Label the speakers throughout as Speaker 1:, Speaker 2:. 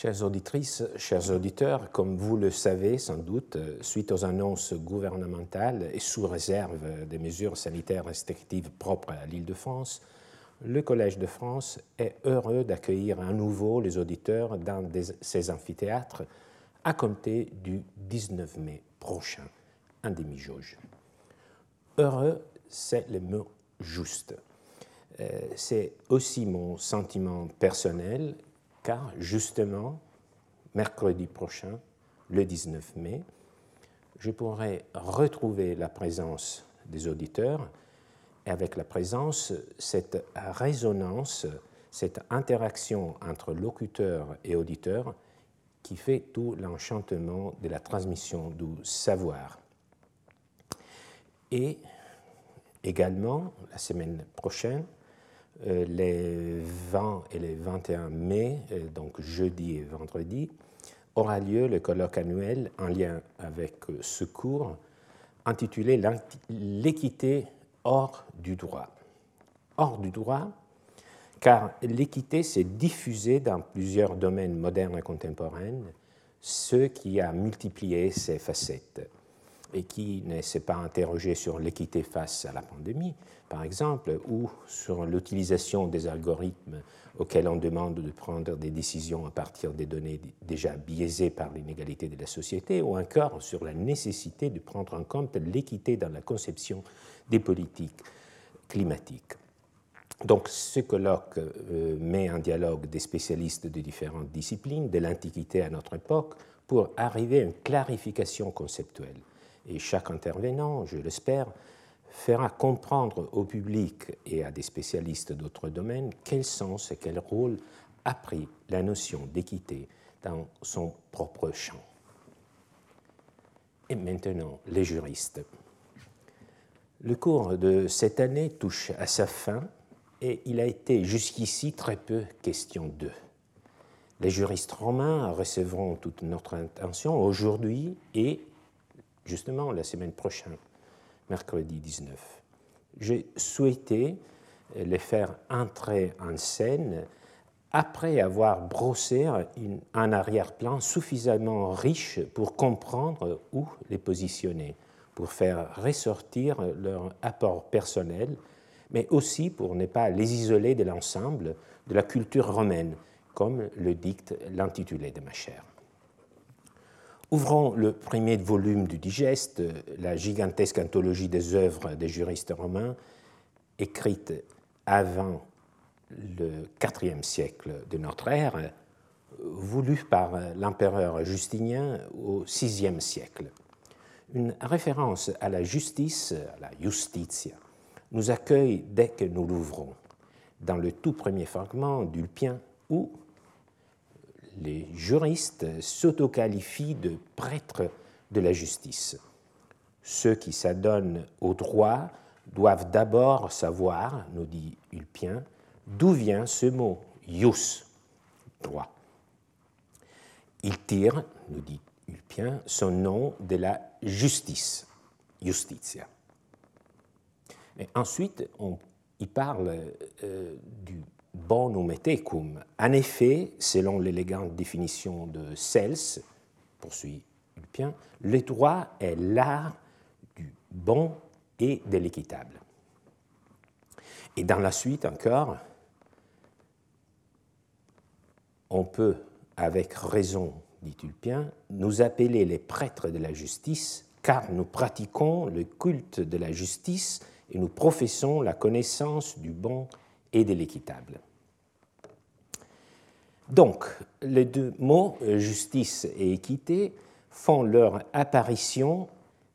Speaker 1: Chères auditrices, chers auditeurs, comme vous le savez sans doute, suite aux annonces gouvernementales et sous réserve des mesures sanitaires restrictives propres à l'île de France, le Collège de France est heureux d'accueillir à nouveau les auditeurs dans ses amphithéâtres à compter du 19 mai prochain, un demi-jauge. Heureux, c'est le mot juste. Euh, c'est aussi mon sentiment personnel, car justement, mercredi prochain, le 19 mai, je pourrai retrouver la présence des auditeurs et avec la présence, cette résonance, cette interaction entre locuteur et auditeur qui fait tout l'enchantement de la transmission du savoir. Et également, la semaine prochaine, les 20 et les 21 mai, euh, donc jeudi et vendredi, aura lieu le colloque annuel en lien avec euh, ce cours intitulé L'équité hors du droit. Hors du droit, car l'équité s'est diffusée dans plusieurs domaines modernes et contemporains, ce qui a multiplié ses facettes et qui ne s'est pas interrogé sur l'équité face à la pandémie, par exemple, ou sur l'utilisation des algorithmes auxquels on demande de prendre des décisions à partir des données déjà biaisées par l'inégalité de la société, ou encore sur la nécessité de prendre en compte l'équité dans la conception des politiques climatiques. Donc ce colloque euh, met en dialogue des spécialistes de différentes disciplines, de l'Antiquité à notre époque, pour arriver à une clarification conceptuelle et chaque intervenant, je l'espère, fera comprendre au public et à des spécialistes d'autres domaines quel sens et quel rôle a pris la notion d'équité dans son propre champ. Et maintenant, les juristes. Le cours de cette année touche à sa fin et il a été jusqu'ici très peu question d'eux. Les juristes romains recevront toute notre attention aujourd'hui et justement la semaine prochaine, mercredi 19. J'ai souhaité les faire entrer en scène après avoir brossé un arrière-plan suffisamment riche pour comprendre où les positionner, pour faire ressortir leur apport personnel, mais aussi pour ne pas les isoler de l'ensemble de la culture romaine, comme le dicte l'intitulé de ma chère. Ouvrons le premier volume du Digeste, la gigantesque anthologie des œuvres des juristes romains, écrite avant le IVe siècle de notre ère, voulue par l'empereur Justinien au VIe siècle. Une référence à la justice, à la justitia, nous accueille dès que nous l'ouvrons, dans le tout premier fragment d'Ulpien où les juristes s'autoqualifient de prêtres de la justice. Ceux qui s'adonnent au droit doivent d'abord savoir, nous dit Ulpien, d'où vient ce mot ius, droit. Il tire, nous dit Ulpien, son nom de la justice, justitia. Ensuite, on, il parle euh, du bonum et. En effet, selon l'élégante définition de Cels, poursuit Ulpien, le droit est l'art du bon et de l'équitable. Et dans la suite encore, on peut, avec raison, dit Ulpien, nous appeler les prêtres de la justice, car nous pratiquons le culte de la justice et nous professons la connaissance du bon de l'équitable. Donc, les deux mots, euh, justice et équité, font leur apparition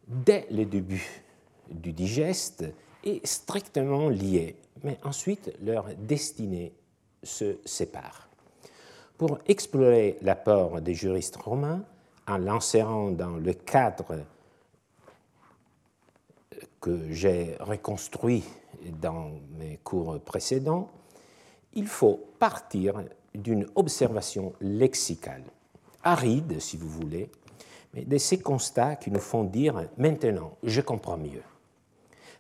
Speaker 1: dès le début du digeste et strictement liés, mais ensuite leur destinée se sépare. Pour explorer l'apport des juristes romains, en l'insérant dans le cadre que j'ai reconstruit dans mes cours précédents, il faut partir d'une observation lexicale, aride si vous voulez, mais de ces constats qui nous font dire maintenant je comprends mieux.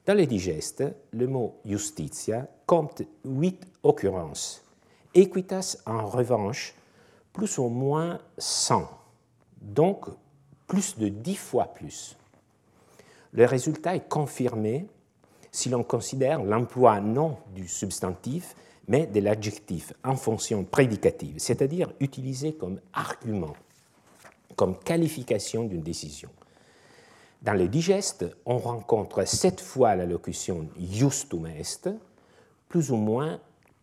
Speaker 1: Dans les digestes, le mot justitia compte huit occurrences. Equitas, en revanche, plus ou moins 100, donc plus de 10 fois plus. Le résultat est confirmé si l'on considère l'emploi non du substantif, mais de l'adjectif en fonction prédicative, c'est-à-dire utilisé comme argument, comme qualification d'une décision. Dans le digeste, on rencontre sept fois la locution justum est, plus ou moins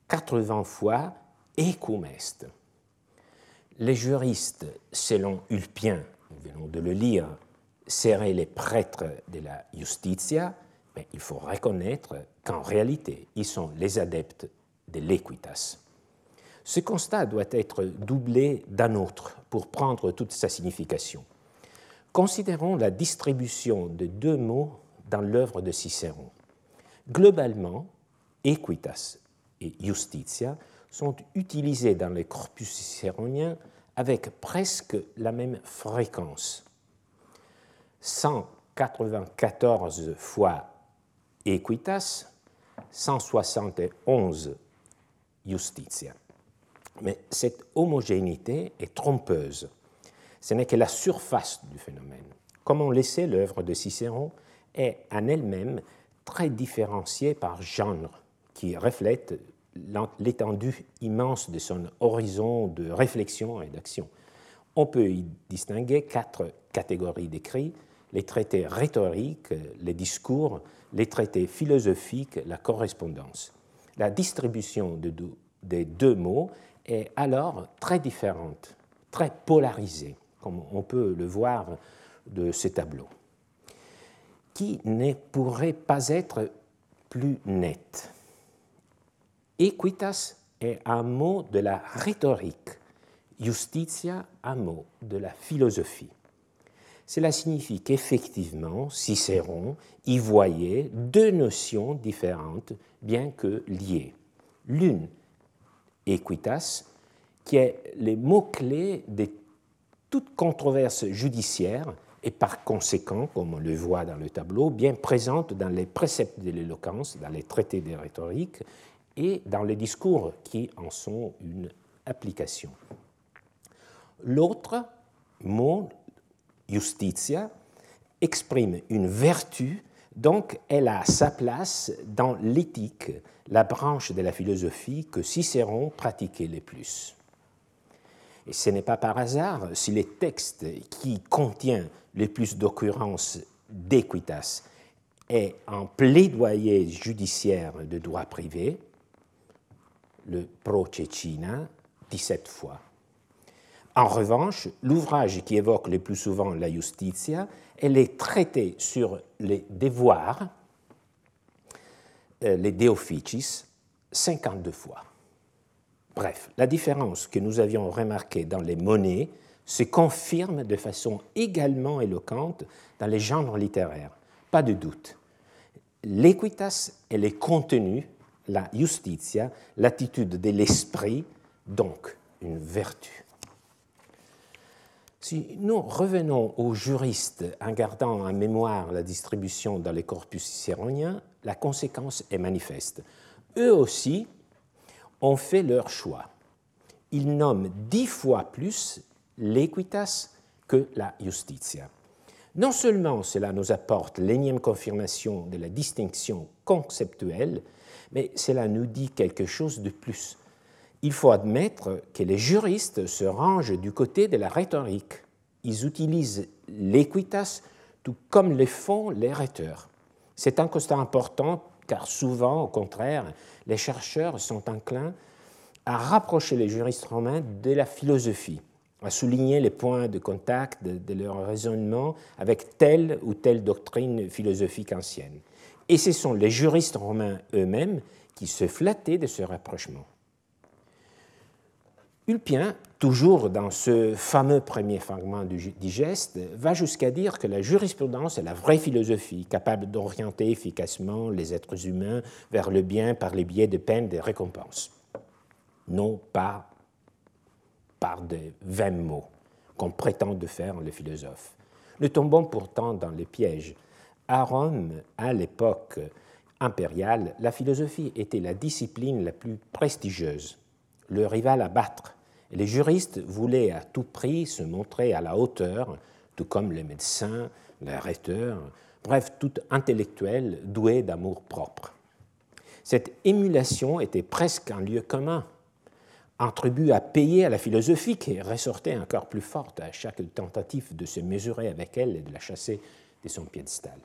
Speaker 1: 80 fois ecum est. Les juristes, selon Ulpien, nous venons de le lire, seraient les prêtres de la justitia, mais il faut reconnaître qu'en réalité, ils sont les adeptes de l'equitas. Ce constat doit être doublé d'un autre pour prendre toute sa signification. Considérons la distribution de deux mots dans l'œuvre de Cicéron. Globalement, equitas et justitia sont utilisés dans les corpus cicéroniens avec presque la même fréquence. 194 fois equitas, 171 justitia. Mais cette homogénéité est trompeuse. Ce n'est que la surface du phénomène. Comme on le sait, l'œuvre de Cicéron est en elle-même très différenciée par genre, qui reflète l'étendue immense de son horizon de réflexion et d'action. On peut y distinguer quatre catégories d'écrits les traités rhétoriques, les discours, les traités philosophiques, la correspondance. La distribution des deux mots est alors très différente, très polarisée, comme on peut le voir de ce tableau, qui ne pourrait pas être plus net. Equitas est un mot de la rhétorique, justitia un mot de la philosophie. Cela signifie qu'effectivement, Cicéron y voyait deux notions différentes, bien que liées. L'une, equitas, qui est les mots-clés de toute controverse judiciaire et par conséquent, comme on le voit dans le tableau, bien présente dans les préceptes de l'éloquence, dans les traités de rhétorique et dans les discours qui en sont une application. L'autre mot, justitia, exprime une vertu, donc elle a sa place dans l'éthique, la branche de la philosophie que Cicéron pratiquait le plus. Et ce n'est pas par hasard si les textes qui contiennent le plus d'occurrences d'equitas est un plaidoyer judiciaire de droit privé, le Procecina, 17 fois. En revanche, l'ouvrage qui évoque le plus souvent la justitia est les traités sur les devoirs, euh, les de officis, 52 fois. Bref, la différence que nous avions remarquée dans les monnaies se confirme de façon également éloquente dans les genres littéraires. Pas de doute. L'équitas et les contenus, la justitia, l'attitude de l'esprit, donc une vertu. Si nous revenons aux juristes en gardant en mémoire la distribution dans les corpus cicéroniens, la conséquence est manifeste. Eux aussi ont fait leur choix. Ils nomment dix fois plus l'equitas que la justitia. Non seulement cela nous apporte l'énième confirmation de la distinction conceptuelle, mais cela nous dit quelque chose de plus il faut admettre que les juristes se rangent du côté de la rhétorique. Ils utilisent l'équitas tout comme le font les rhéteurs. C'est un constat important car souvent, au contraire, les chercheurs sont enclins à rapprocher les juristes romains de la philosophie, à souligner les points de contact de, de leur raisonnement avec telle ou telle doctrine philosophique ancienne. Et ce sont les juristes romains eux-mêmes qui se flattaient de ce rapprochement. Ulpien, toujours dans ce fameux premier fragment du digeste, va jusqu'à dire que la jurisprudence est la vraie philosophie, capable d'orienter efficacement les êtres humains vers le bien par les biais de peines et de récompenses, non pas par de vains mots qu'on prétend de faire les philosophes. Nous tombons pourtant dans les pièges. À Rome, à l'époque impériale, la philosophie était la discipline la plus prestigieuse le rival à battre les juristes voulaient à tout prix se montrer à la hauteur, tout comme les médecins, les rhéteurs, bref, tout intellectuel doué d'amour propre. Cette émulation était presque un lieu commun, un tribut à payer à la philosophie qui ressortait encore plus forte à chaque tentative de se mesurer avec elle et de la chasser de son piédestal.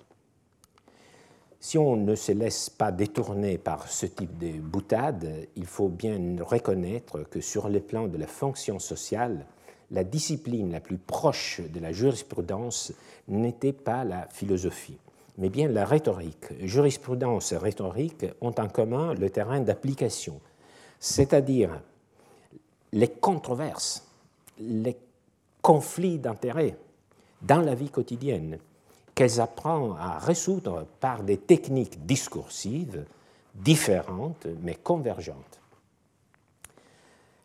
Speaker 1: Si on ne se laisse pas détourner par ce type de boutade, il faut bien reconnaître que sur le plan de la fonction sociale, la discipline la plus proche de la jurisprudence n'était pas la philosophie, mais bien la rhétorique. Jurisprudence et rhétorique ont en commun le terrain d'application, c'est-à-dire les controverses, les conflits d'intérêts dans la vie quotidienne, qu'elles apprennent à résoudre par des techniques discursives différentes mais convergentes.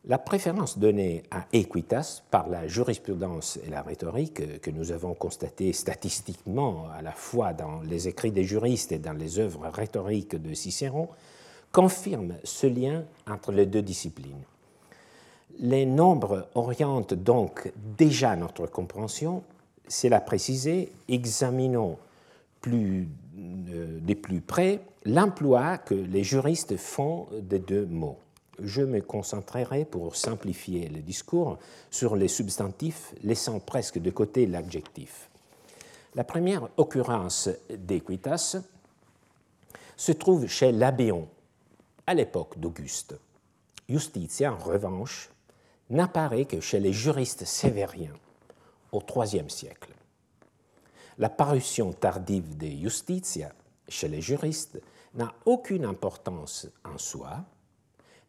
Speaker 1: La préférence donnée à Equitas par la jurisprudence et la rhétorique, que nous avons constatée statistiquement à la fois dans les écrits des juristes et dans les œuvres rhétoriques de Cicéron, confirme ce lien entre les deux disciplines. Les nombres orientent donc déjà notre compréhension. C'est la préciser, examinons plus, euh, de plus près l'emploi que les juristes font des deux mots je me concentrerai, pour simplifier le discours, sur les substantifs, laissant presque de côté l'adjectif. La première occurrence d'equitas se trouve chez Labéon, à l'époque d'Auguste. Justitia, en revanche, n'apparaît que chez les juristes sévériens, au IIIe siècle. La parution tardive de Justitia chez les juristes n'a aucune importance en soi,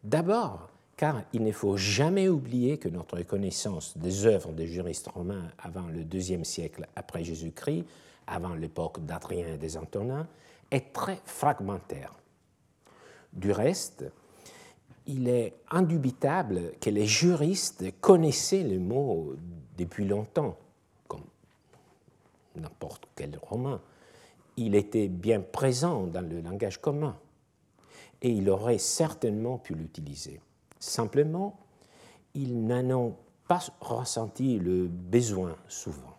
Speaker 1: D'abord, car il ne faut jamais oublier que notre connaissance des œuvres des juristes romains avant le deuxième siècle après Jésus-Christ, avant l'époque d'Adrien et des Antonins, est très fragmentaire. Du reste, il est indubitable que les juristes connaissaient le mot depuis longtemps, comme n'importe quel romain. Il était bien présent dans le langage commun et il aurait certainement pu l'utiliser. Simplement, ils n'en ont pas ressenti le besoin souvent.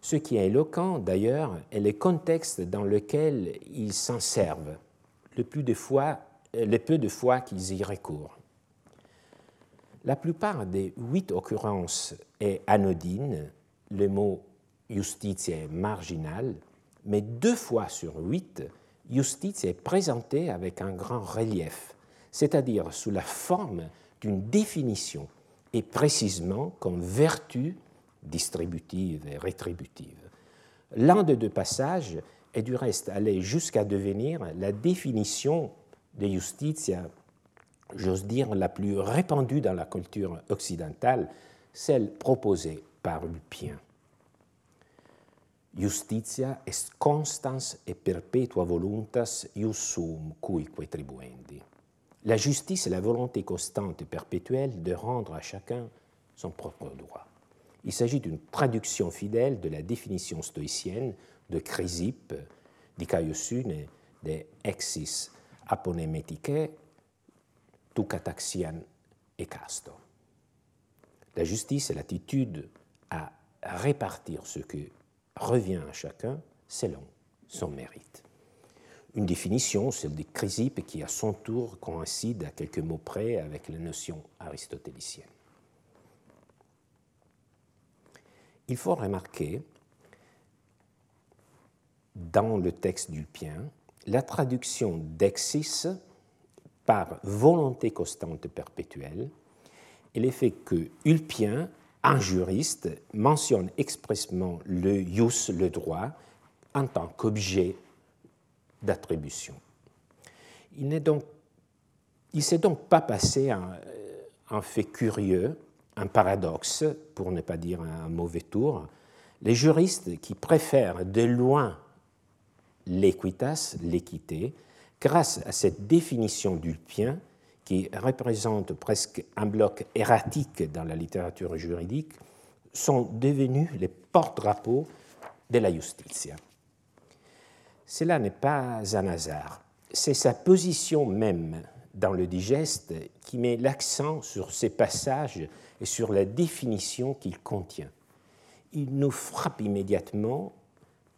Speaker 1: Ce qui est éloquent, d'ailleurs, est le contexte dans lequel ils s'en servent, le, plus de fois, le peu de fois qu'ils y recourent. La plupart des huit occurrences est anodine, le mot justice est marginal, mais deux fois sur huit, justice est présentée avec un grand relief, c'est-à-dire sous la forme d'une définition et précisément comme vertu distributive et rétributive. L'un des deux passages est du reste allé jusqu'à devenir la définition de justitia, j'ose dire la plus répandue dans la culture occidentale, celle proposée par Lupien. Justitia est constans et perpetua voluntas ius sum cuique tribuendi. La justice est la volonté constante et perpétuelle de rendre à chacun son propre droit. Il s'agit d'une traduction fidèle de la définition stoïcienne de Chrysippe, d'Icaiosune, de Exis aponemeticae, tu cataxian et casto. La justice est l'attitude à répartir ce que revient à chacun selon son mérite. Une définition, celle de Chrysippe, qui à son tour coïncide à quelques mots près avec la notion aristotélicienne. Il faut remarquer dans le texte d'Ulpien la traduction d'exis par volonté constante perpétuelle et l'effet que Ulpien un juriste mentionne expressément le jus, le droit, en tant qu'objet d'attribution. Il ne donc, s'est donc pas passé un, fait curieux, un paradoxe, pour ne pas dire un mauvais tour. Les juristes qui préfèrent de loin l'équitas, l'équité, grâce à cette définition d'Ulpien, qui représentent presque un bloc erratique dans la littérature juridique, sont devenus les porte-drapeaux de la justitia. Cela n'est pas un hasard, c'est sa position même dans le digeste qui met l'accent sur ces passages et sur la définition qu'il contient. Il nous frappe immédiatement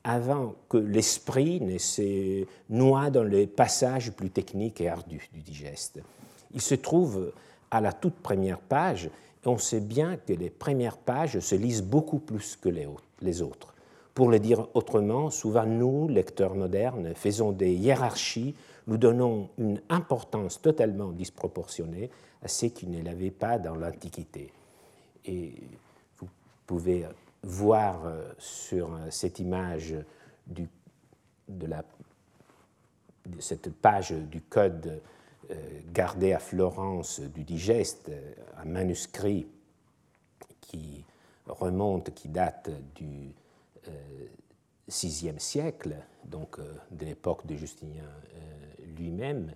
Speaker 1: avant que l'esprit ne se noie dans les passages plus techniques et ardus du digeste. Il se trouve à la toute première page, et on sait bien que les premières pages se lisent beaucoup plus que les autres. Pour le dire autrement, souvent nous, lecteurs modernes, faisons des hiérarchies, nous donnons une importance totalement disproportionnée à ce qui ne l'avait pas dans l'Antiquité. Et vous pouvez voir euh, sur euh, cette image du, de, la, cette page du code euh, gardé à Florence du digeste, un manuscrit qui remonte, qui date du VIe siècle, donc de l'époque de Justinien lui-même,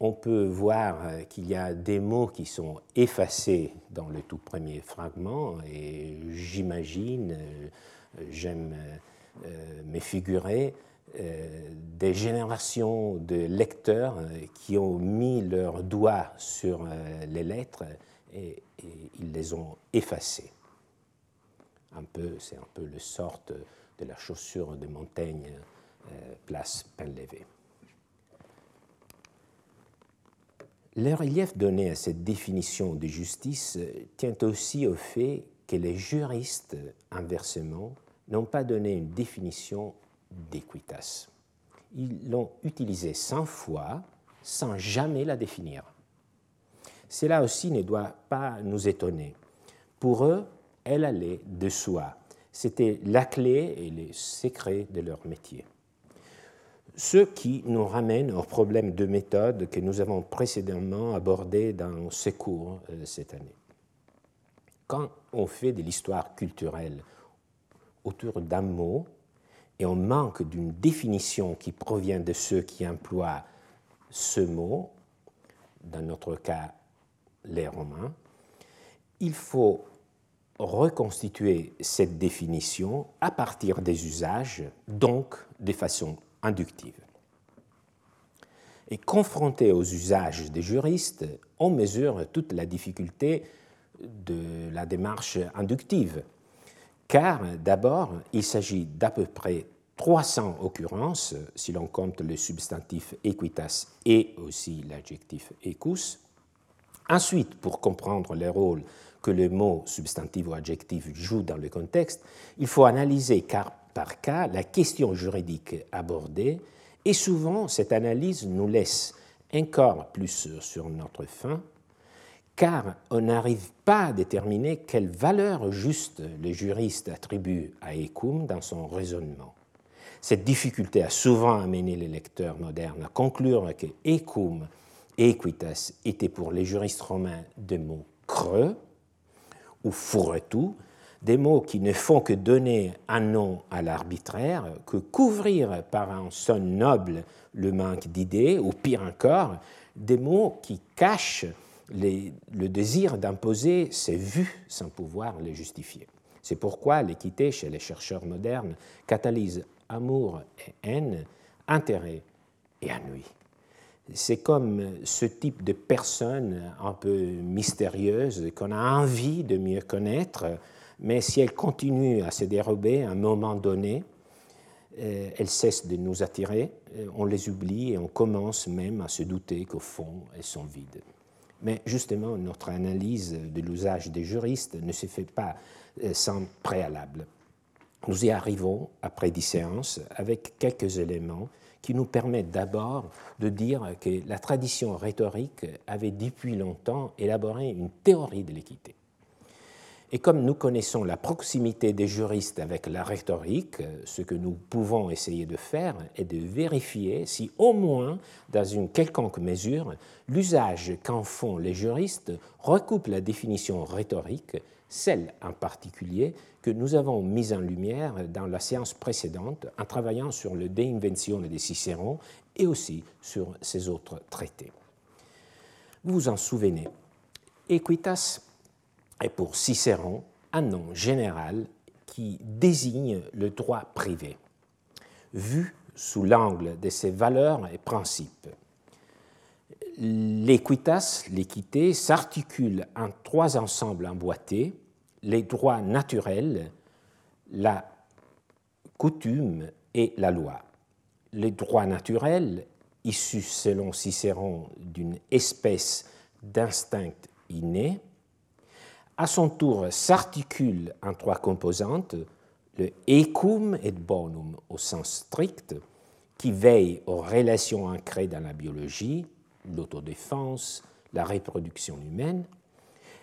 Speaker 1: on peut voir euh, qu'il y a des mots qui sont effacés dans le tout premier fragment, et j'imagine, euh, j'aime me figurer, des générations de lecteurs qui ont mis leurs doigts sur les lettres et, ils les ont effacées. Un peu, c'est un peu le sort de la chaussure de Montaigne, place Pain-Lévé. Le relief donné à cette définition de justice tient aussi au fait que les juristes, inversement, n'ont pas donné une définition d'équitas. Ils l'ont utilisée cent fois sans jamais la définir. Cela aussi ne doit pas nous étonner. Pour eux, elle allait de soi. C'était la clé et les secrets de leur métier ce qui nous ramène au problème de méthode que nous avons précédemment abordé dans ces cours euh, cette année. Quand on fait de l'histoire culturelle autour d'un mot et on manque d'une définition qui provient de ceux qui emploient ce mot, dans notre cas les Romains, il faut reconstituer cette définition à partir des usages, donc des façons inductive. Et confronté aux usages des juristes, on mesure toute la difficulté de la démarche inductive, car d'abord, il s'agit d'à peu près 300 occurrences, si l'on compte le substantif equitas et aussi l'adjectif ecus. Ensuite, pour comprendre le rôle que le mot substantif ou adjectif joue dans le contexte, il faut analyser car par cas la question juridique abordée, et souvent cette analyse nous laisse encore plus sur notre fin, car on n'arrive pas à déterminer quelle valeur juste le juriste attribue à Ecum dans son raisonnement. Cette difficulté a souvent amené les lecteurs modernes à conclure que Ecum et Equitas étaient pour les juristes romains des mots creux ou fourre-tout, des mots qui ne font que donner un nom à l'arbitraire, que couvrir par un son noble le manque d'idées, ou pire encore, des mots qui cachent le désir d'imposer ses vues sans pouvoir les justifier. C'est pourquoi l'équité chez les chercheurs modernes catalyse amour et haine, intérêt et ennui. C'est comme ce type de personne un peu mystérieuse qu'on a envie de mieux connaître, mais si elle continue à se dérober à un moment donné, euh, elles cessent de nous attirer, euh, on les oublie et on commence même à se douter qu'au fond, elles sont vides. Mais justement, notre analyse de l'usage des juristes ne se fait pas euh, sans préalable. Nous y arrivons après dix séances avec quelques éléments qui nous permettent d'abord de dire que la tradition rhétorique avait depuis longtemps élaboré une théorie de l'équité. Et comme nous connaissons la proximité des juristes avec la rhétorique, ce que nous pouvons essayer de faire est de vérifier si au moins, dans une quelconque mesure, l'usage qu'en font les juristes recoupe la définition rhétorique, celle en particulier que nous avons mise en lumière dans la séance précédente en travaillant sur le De Inventione de Cicéron et aussi sur ses autres traités. Vous vous en souvenez, Equitas est pour Cicéron un nom général qui désigne le droit privé, vu sous l'angle de ses valeurs et principes. L'équitas, l'équité, s'articule en trois ensembles emboîtés les droits naturels, la coutume et la loi. Les droits naturels, issus selon Cicéron d'une espèce d'instinct inné, à son tour s'articulent en trois composantes, le ecum et bonum au sens strict, qui veille aux relations ancrées dans la biologie, l'autodéfense, la reproduction humaine,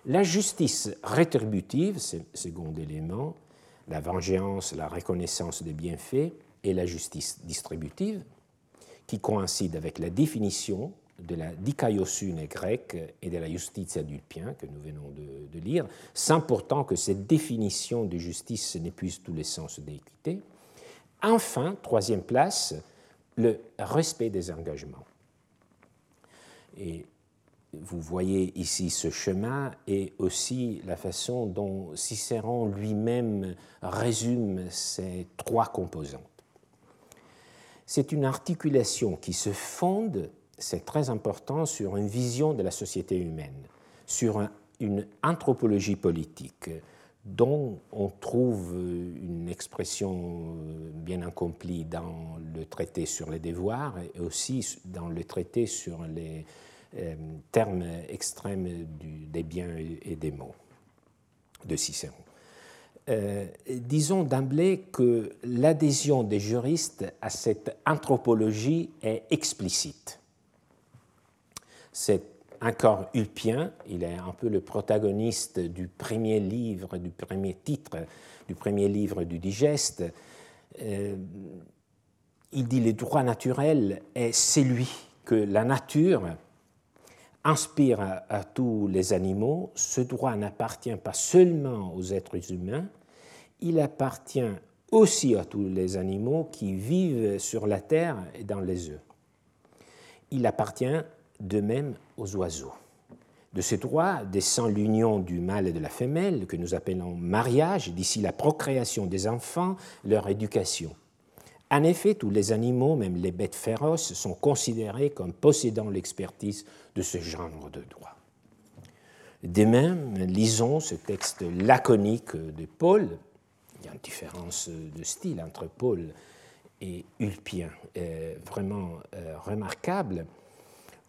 Speaker 1: la justice rétributive, second élément, la vengeance, la reconnaissance des bienfaits, et la justice distributive, qui coïncide avec la définition de la dikaiosune grecque et de la justitia dulpien que nous venons de, de, lire, sans pourtant que cette définition de justice n'épuise tous les sens d'équité. Enfin, troisième place, le respect des engagements. Et vous voyez ici ce chemin et aussi la façon dont Cicéron lui-même résume ces trois composantes. C'est une articulation qui se fonde, c'est très important, sur une vision de la société humaine, sur une anthropologie politique, dont on trouve une expression bien accomplie dans le traité sur les devoirs et aussi dans le traité sur les euh, termes extrêmes des biens et des mots de Cicéron. Euh, disons d'emblée que l'adhésion des juristes à cette anthropologie est explicite. C'est encore Ulpien, il est un peu le protagoniste du premier livre, du premier titre, du premier livre du digeste. Euh, il dit le droit naturel est celui que la nature inspire à, tous les animaux. Ce droit n'appartient pas seulement aux êtres humains, il appartient aussi à tous les animaux qui vivent sur la terre et dans les œufs. Il appartient de même aux oiseaux. De ce droit descend l'union du mâle et de la femelle, que nous appelons mariage, d'ici la procréation des enfants, leur éducation. En effet, tous les animaux, même les bêtes féroces, sont considérés comme possédant l'expertise de ce genre de droit. De même, lisons ce texte laconique de Paul. Il y a une différence de style entre Paul et Ulpien, euh, vraiment euh, remarquable.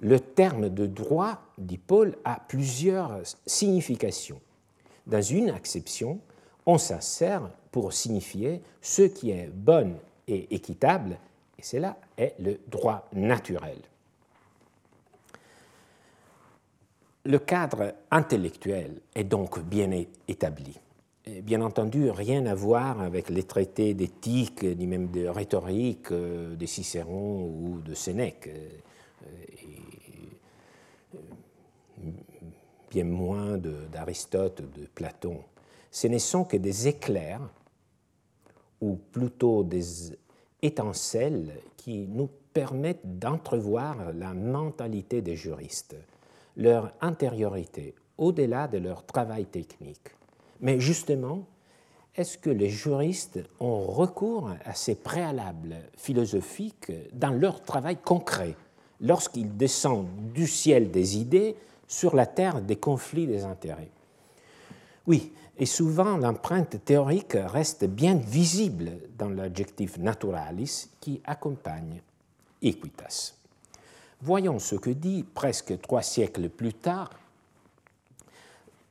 Speaker 1: Le terme de droit, dit Paul, a plusieurs significations. Dans une acception, on s'en sert pour signifier ce qui est bon et équitable, et cela est le droit naturel. Le cadre intellectuel est donc bien établi. Bien entendu, rien à voir avec les traités d'éthique, ni même de rhétorique euh, de Cicéron ou de Sénèque, euh, et euh, bien moins d'Aristote, de, de Platon. Ce ne sont que des éclairs ou plutôt des étincelles qui nous permettent d'entrevoir la mentalité des juristes, leur intériorité, au-delà de leur travail technique. Mais justement, est-ce que les juristes ont recours à ces préalables philosophiques dans leur travail concret, lorsqu'ils descendent du ciel des idées sur la terre des conflits des intérêts Oui, et souvent l'empreinte théorique reste bien visible dans l'adjectif naturalis qui accompagne equitas. Voyons ce que dit presque trois siècles plus tard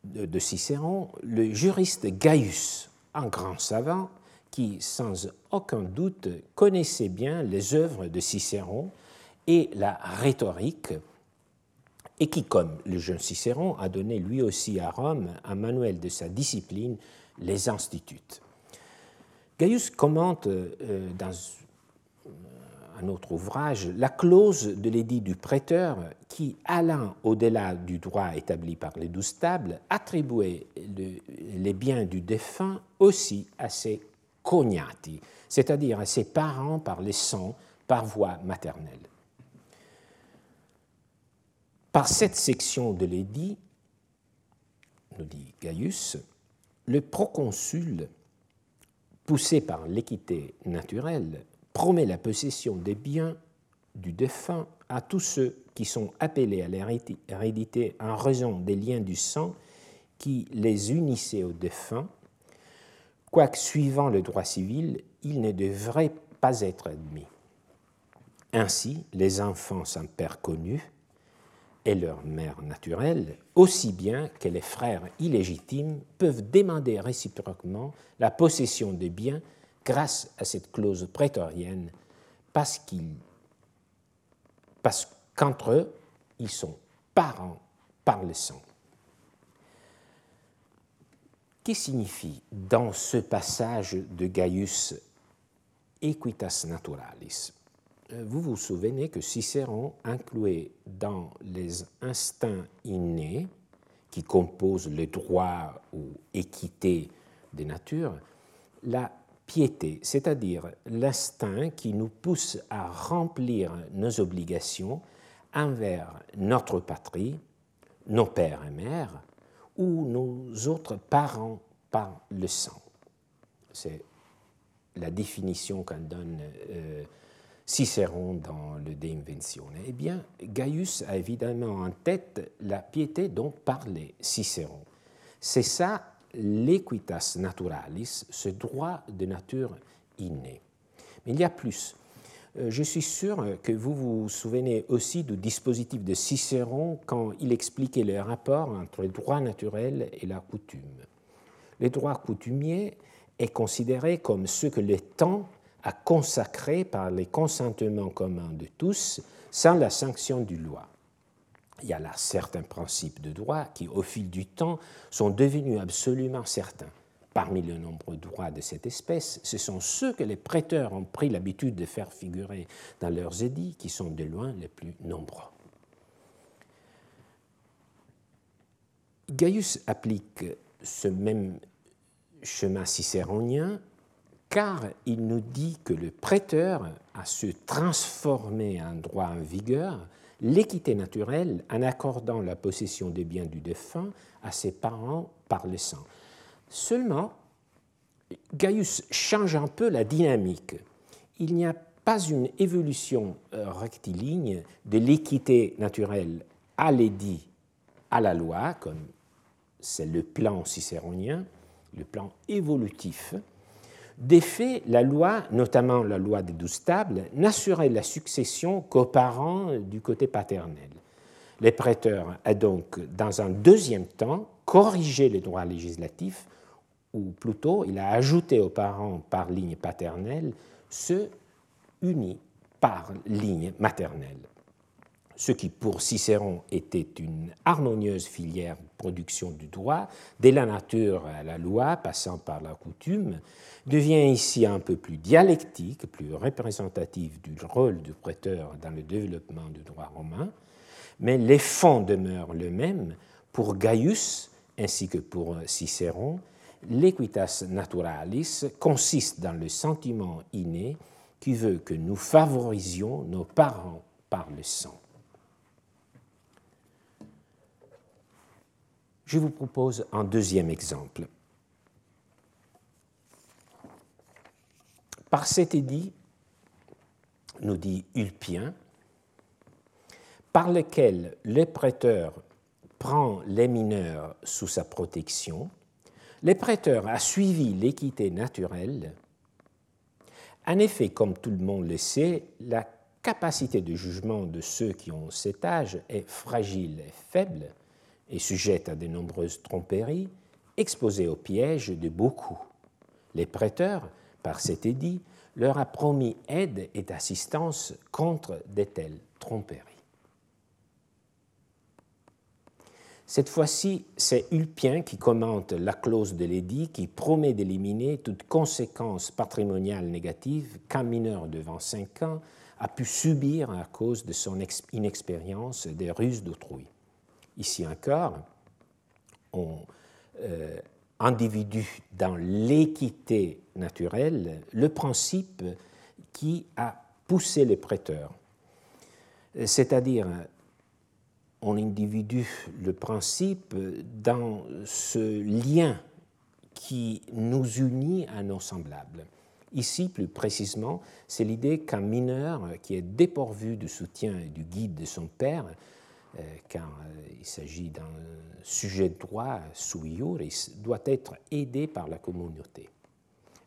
Speaker 1: de Cicéron le juriste Gaius, un grand savant qui, sans aucun doute, connaissait bien les œuvres de Cicéron et la rhétorique et qui, comme le jeune Cicéron, a donné lui aussi à Rome un manuel de sa discipline, les instituts. Gaius commente euh, dans un autre ouvrage la clause de l'édit du prêteur qui, allant au-delà du droit établi par les douze tables, attribuait les biens du défunt aussi à ses cognati, c'est-à-dire à ses parents par les sangs par voie maternelle. Par cette section de l'édit, nous dit Gaius, le proconsul, poussé par l'équité naturelle, promet la possession des biens du défunt à tous ceux qui sont appelés à l'hérédité en raison des liens du sang qui les unissaient au défunt, quoique suivant le droit civil, ils ne devraient pas être admis. Ainsi, les enfants sans père connu et leur mère naturelle, aussi bien que les frères illégitimes, peuvent demander réciproquement la possession des biens grâce à cette clause prétorienne, parce qu'entre eux, ils sont parents par le sang. Qu'est-ce signifie dans ce passage de Gaius Equitas Naturalis? Vous vous souvenez que Cicéron incluait dans les instincts innés qui composent le droit ou équité des natures la piété, c'est-à-dire l'instinct qui nous pousse à remplir nos obligations envers notre patrie, nos pères et mères, ou nos autres parents par le sang. C'est la définition qu'en donne euh, Cicéron dans le De Inventione. Eh bien, Gaius a évidemment en tête la piété dont parlait Cicéron. C'est ça l'equitas naturalis, ce droit de nature inné. Mais il y a plus. Euh, je suis sûr que vous vous souvenez aussi du dispositif de Cicéron quand il expliquait le rapport entre le droit naturel et la coutume. Le droit coutumier est considéré comme ce que le temps a consacré par les consentements communs de tous sans la sanction du loi il y a là certains principes de droit qui, au fil du temps, sont devenus absolument certains. Parmi le nombreux droits de cette espèce, ce sont ceux que les prêteurs ont pris l'habitude de faire figurer dans leurs édits qui sont de loin les plus nombreux. Gaius applique ce même chemin cicéronien car il nous dit que le prêteur a su transformer un droit en vigueur l'équité naturelle en accordant la possession des biens du défunt à ses parents par le sang. Seulement, Gaius change un peu la dynamique. Il n'y a pas une évolution euh, rectiligne de l'équité naturelle à l'édit, à la loi, comme c'est le plan cicéronien, le plan évolutif, des faits, la loi, notamment la loi des douze tables, n'assurait la succession qu'aux parents du côté paternel. Les prêteurs a donc, dans un deuxième temps, corrigé les droits législatifs, ou plutôt il a ajouté aux parents par ligne paternelle ceux unis par ligne maternelle ce qui pour Cicéron était une harmonieuse filière de production du droit, dès la nature à la loi, passant par la coutume, devient ici un peu plus dialectique, plus représentatif du rôle du prêteur dans le développement du droit romain, mais les fonds demeurent les mêmes pour Gaius ainsi que pour Cicéron. L'equitas naturalis consiste dans le sentiment inné qui veut que nous favorisions nos parents par le sang. Je vous propose un deuxième exemple. Par cet édit, nous dit Ulpien, par lequel le prêteur prend les mineurs sous sa protection, le prêteur a suivi l'équité naturelle. En effet, comme tout le monde le sait, la capacité de jugement de ceux qui ont cet âge est fragile et faible, et sujette à de nombreuses tromperies, exposée au piège de beaucoup. Les prêteurs, par cet édit, leur a promis aide et assistance contre de telles tromperies. Cette fois-ci, c'est Ulpien qui commente la clause de l'édit qui promet d'éliminer toute conséquence patrimoniale négative qu'un mineur de 25 ans a pu subir à cause de son inexpérience des ruses d'autrui. Ici encore, on euh, individue dans l'équité naturelle le principe qui a poussé les prêteurs. C'est-à-dire, on individue le principe dans ce lien qui nous unit à nos semblables. Ici, plus précisément, c'est l'idée qu'un mineur qui est dépourvu du soutien et du guide de son père, euh, car euh, il s'agit d'un sujet de droit sous iuris, doit être aidé par la communauté.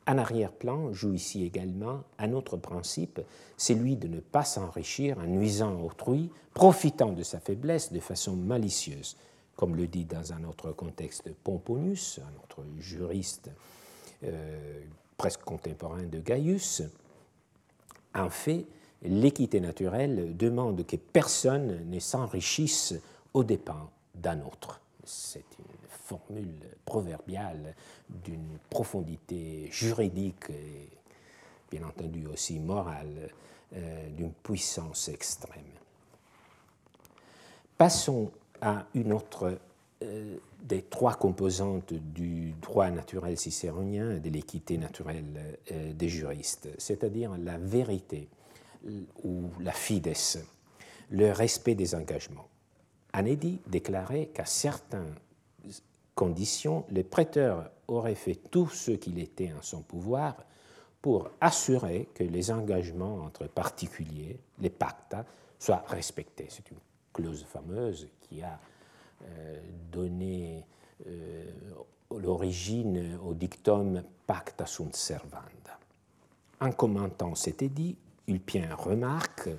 Speaker 1: En arrière-plan joue ici également un autre principe, celui de ne pas s'enrichir en nuisant autrui, profitant de sa faiblesse de façon malicieuse, comme le dit dans un autre contexte Pomponius, un autre juriste euh, presque contemporain de Gaius. En fait, l'équité naturelle demande que personne ne s'enrichisse aux dépens d'un autre. C'est une formule proverbiale d'une profondité juridique et bien entendu aussi morale, euh, d'une puissance extrême. Passons à une autre euh, des trois composantes du droit naturel cicéronien de l'équité naturelle euh, des juristes, c'est-à-dire la vérité ou la fides, le respect des engagements. Anédi déclarait qu'à certaines conditions, le prêteur aurait fait tout ce qu'il était en son pouvoir pour assurer que les engagements entre particuliers, les pacta, soient respectés. C'est une clause fameuse qui a euh, donné euh, l'origine au dictum pacta sunt servanda. En commentant cet édit, Ulpien remarque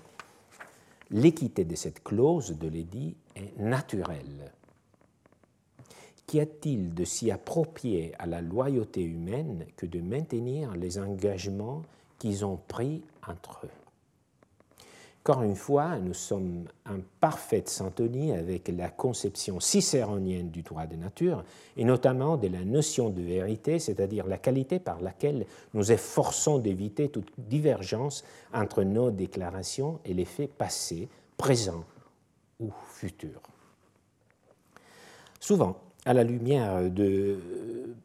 Speaker 1: l'équité de cette clause de l'édit est naturelle. Qu'y a-t-il de si approprié à la loyauté humaine que de maintenir les engagements qu'ils ont pris entre eux? Encore une fois, nous sommes en parfaite syntonie avec la conception cicéronienne du droit de nature, et notamment de la notion de vérité, c'est-à-dire la qualité par laquelle nous efforçons d'éviter toute divergence entre nos déclarations et les faits passés, présents ou futurs. Souvent, à la lumière de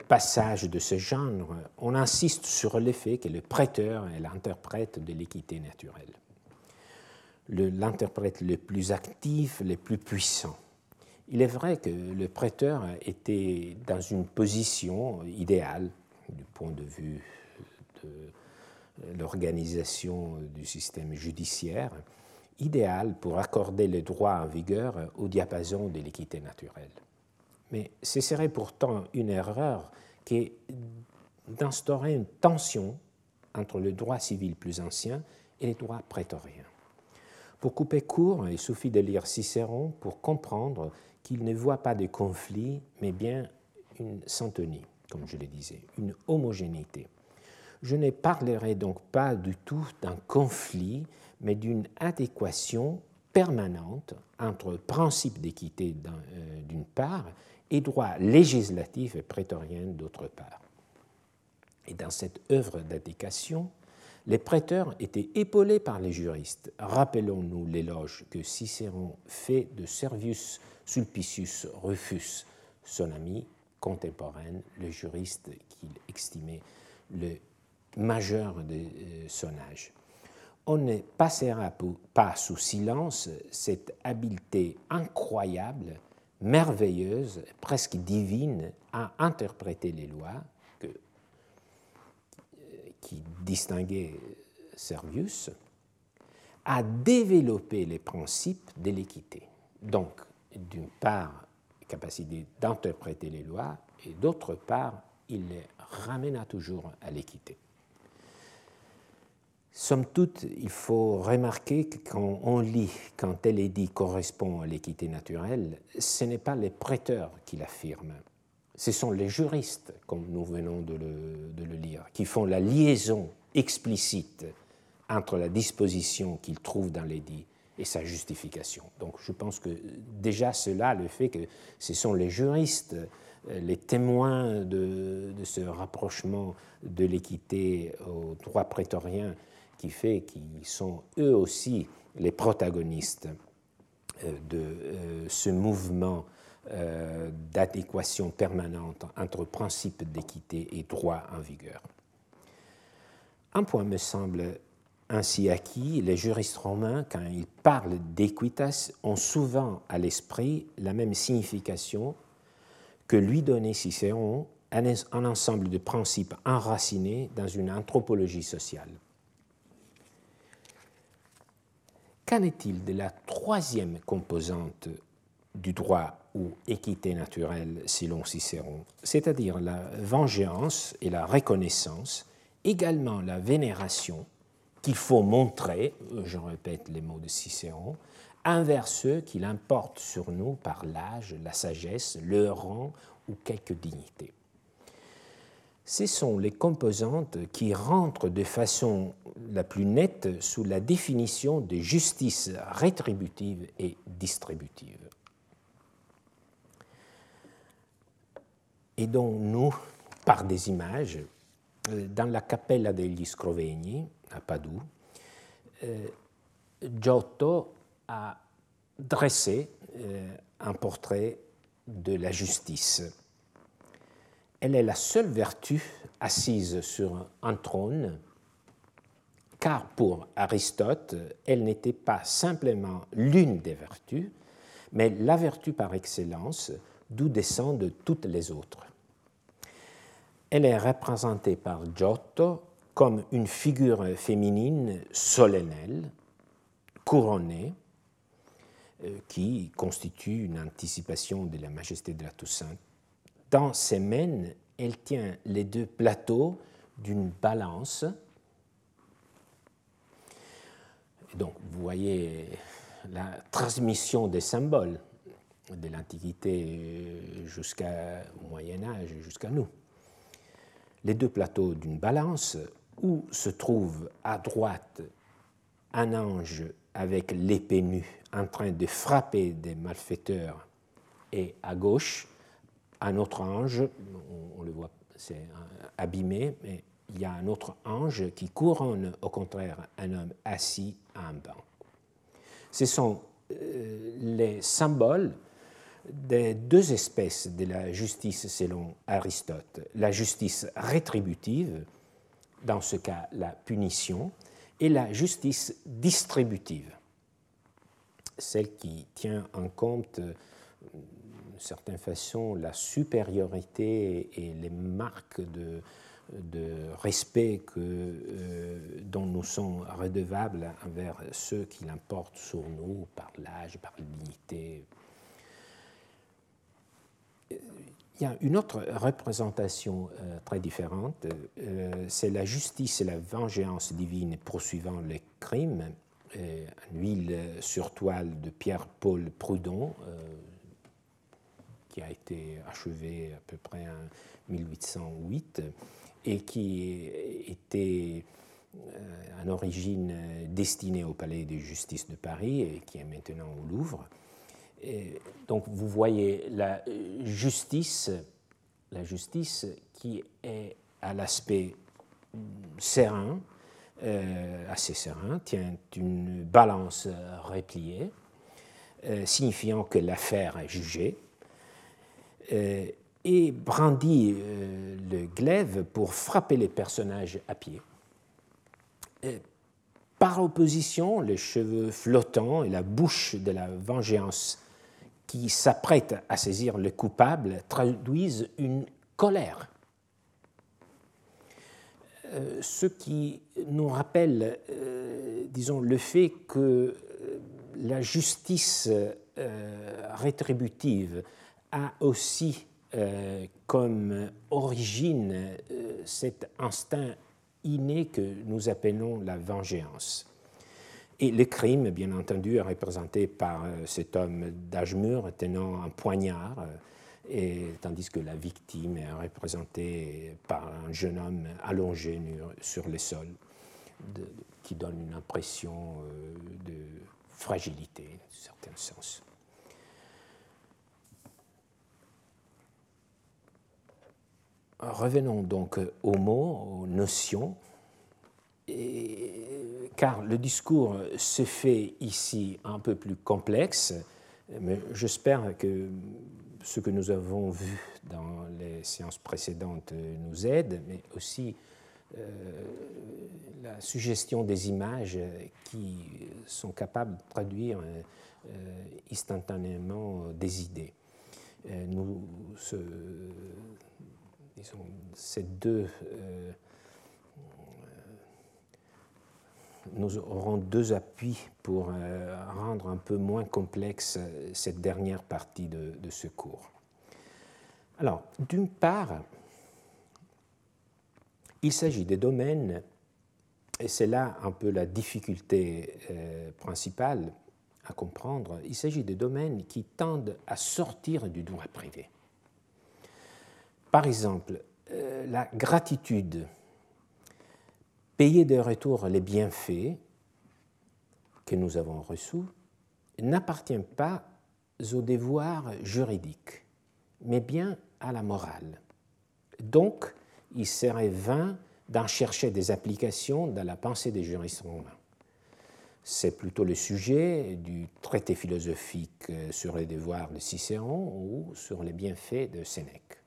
Speaker 1: passages de ce genre, on insiste sur l'effet que le prêteur est l'interprète de l'équité naturelle l'interprète le, plus actif, le plus puissant. Il est vrai que le prêteur était dans une position idéale du point de vue de l'organisation du système judiciaire, idéale pour accorder le droit en vigueur au diapason de l'équité naturelle. Mais ce serait pourtant une erreur qui d'instaurer une tension entre le droit civil plus ancien et les droits prétoriens. Pour couper court, il suffit de lire Cicéron pour comprendre qu'il ne voit pas de conflit, mais bien une syntonie, comme je le disais, une homogénéité. Je ne parlerai donc pas du tout d'un conflit, mais d'une adéquation permanente entre principe d'équité euh, d'une part et droit législatif et prétorien d'autre part. Et dans cette œuvre d'adéquation, les prêteurs étaient épaulés par les juristes. Rappelons-nous l'éloge que Cicéron fait de Servius Sulpicius Rufus, son ami contemporain, le juriste qu'il estimait le majeur de euh, son âge. On ne passera pas sous silence cette habileté incroyable, merveilleuse, presque divine à interpréter les lois qui distinguait Servius, a développé les principes de l'équité. Donc, d'une part, capacité d'interpréter les lois, et d'autre part, il les ramena toujours à l'équité. Somme toute, il faut remarquer que quand on lit quand tel édit correspond à l'équité naturelle, ce n'est pas les prêteurs qui l'affirment, ce sont les juristes, comme nous venons de le, lire, qui font la liaison explicite entre la disposition qu'ils trouvent dans l'édit et sa justification. Donc je pense que déjà cela, le fait que ce sont les juristes, euh, les témoins de, ce rapprochement de l'équité au droit prétorien, qui fait qu'ils sont eux aussi les protagonistes euh, de euh, ce mouvement euh, d'adéquation permanente entre principe d'équité et droit en vigueur. Un point me semble ainsi acquis, les juristes romains, quand ils parlent d'équitas, ont souvent à l'esprit la même signification que lui donnait Cicéron un ensemble de principes enracinés dans une anthropologie sociale. Qu'en est-il de la troisième composante du droit ou équité naturelle selon Cicéron, c'est-à-dire la vengeance et la reconnaissance, également la vénération qu'il faut montrer, je répète les mots de Cicéron, envers ceux qui l'importent sur nous par l'âge, la sagesse, le rang ou quelque dignité. Ce sont les composantes qui rentrent de façon la plus nette sous la définition de justice rétributive et distributive. Et donc nous, par des images, euh, dans la Cappella degli Scrovegni, à Padoue, euh, Giotto a dressé euh, un portrait de la justice. Elle est la seule vertu assise sur un trône, car pour Aristote, elle n'était pas simplement l'une des vertus, mais la vertu par excellence, d'où descendent toutes les autres. Elle est représentée par Giotto comme une figure féminine solennelle, couronnée, euh, qui constitue une anticipation de la majesté de la Toussaint. Dans ses mains, elle tient les deux plateaux d'une balance. Donc, vous voyez la transmission des symboles de l'Antiquité jusqu'au Moyen Âge, jusqu'à nous. Les deux plateaux d'une balance où se trouve à droite un ange avec l'épée nue en train de frapper des malfaiteurs et à gauche un autre ange, on, le voit, c'est abîmé, mais il y a un autre ange qui couronne au contraire un homme assis à un banc. Ce sont euh, les symboles des deux espèces de la justice selon Aristote, la justice rétributive, dans ce cas la punition, et la justice distributive, celle qui tient en compte, d'une certaine façon, la supériorité et les marques de, respect euh, dont nous sommes redevables envers ceux qui l'importent sur nous par l'âge, par la une autre représentation euh, très différente, euh, c'est la justice et la vengeance divine poursuivant les crimes, euh, une huile sur toile de Pierre-Paul Prudhon, qui a été achevé à peu près en 1808, et qui était en origine destiné au Palais de justice de Paris et qui est maintenant au Louvre donc vous voyez la justice, la justice qui est à l'aspect serein, euh, assez serein, tient une balance repliée, euh, signifiant que l'affaire est jugée, euh, et brandit le glaive pour frapper les personnages à pied. Par opposition, les cheveux flottants et la bouche de la vengeance qui s'apprêtent à saisir le coupable traduisent une colère. Euh, ce qui nous rappelle, euh, disons, le fait que euh, la justice rétributive a aussi comme origine cet instinct inné que nous appelons la vengeance. Et le crime, bien entendu, est représenté par euh, cet homme d'âge mûr tenant un poignard, euh, et, tandis que la victime est représentée par un jeune homme allongé sur le sol, qui donne une impression euh, de fragilité, en certain sens. Revenons donc aux mots, aux notions car le discours se fait ici un peu plus complexe, mais j'espère que ce que nous avons vu dans les séances précédentes nous aide, mais aussi euh, la suggestion des images qui sont capables de traduire euh, instantanément des idées. Euh, nous, ces deux nous aurons deux appuis pour euh, rendre un peu moins complexe euh, cette dernière partie de, ce cours. Alors, d'une part, il s'agit des domaines, et c'est là un peu la difficulté euh, principale à comprendre, il s'agit des domaines qui tendent à sortir du droit privé. Par exemple, la gratitude payer de retour les bienfaits que nous avons reçus n'appartient pas au devoir juridique, mais bien à la morale. Donc, il serait vain d'en chercher des applications dans la pensée des juristes romains. C'est plutôt le sujet du traité philosophique sur les devoirs de Cicéron ou sur les bienfaits de Sénèque.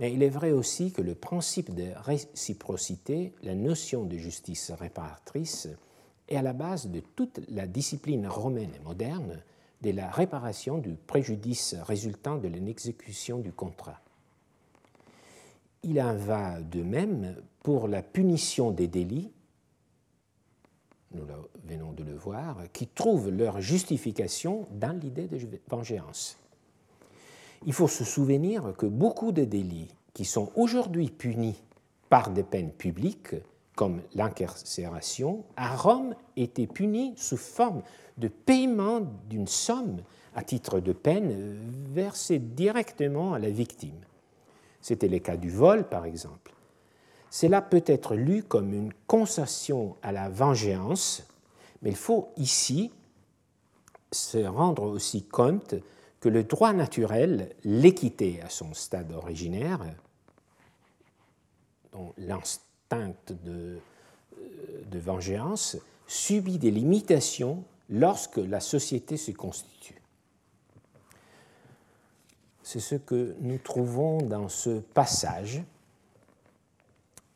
Speaker 1: Mais il est vrai aussi que le principe de réciprocité, la notion de justice réparatrice, est à la base de toute la discipline romaine et moderne de la réparation du préjudice résultant de l'exécution du contrat. Il en va de même pour la punition des délits, nous venons de le voir, qui trouvent leur justification dans l'idée de vengeance il faut se souvenir que beaucoup de délits qui sont aujourd'hui punis par des peines publiques, comme l'incarcération, à Rome étaient punis sous forme de paiement d'une somme à titre de peine versée directement à la victime. C'était le cas du vol, par exemple. Cela peut être lu comme une concession à la vengeance, mais il faut ici se rendre aussi compte que le droit naturel, l'équité à son stade originaire, dont l'instinct de, de vengeance, subit des limitations lorsque la société se constitue. C'est ce que nous trouvons dans ce passage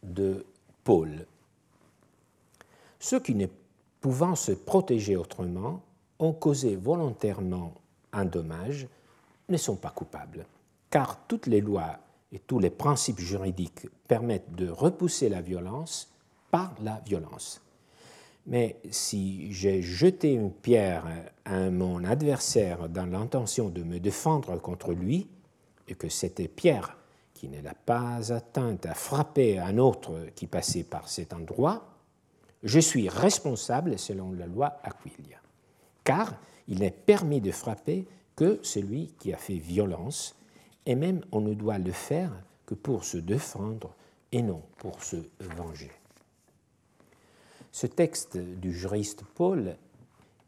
Speaker 1: de Paul. Ceux qui ne pouvant se protéger autrement ont causé volontairement un dommage ne sont pas coupables, car toutes les lois et tous les principes juridiques permettent de repousser la violence par la violence. Mais si j'ai jeté une pierre à mon adversaire dans l'intention de me défendre contre lui, et que cette pierre qui ne l'a pas atteinte a frappé un autre qui passait par cet endroit, je suis responsable selon la loi Aquilia. Car il n'est permis de frapper que celui qui a fait violence, et même on ne doit le faire que pour se défendre et non pour se venger. Ce texte du juriste Paul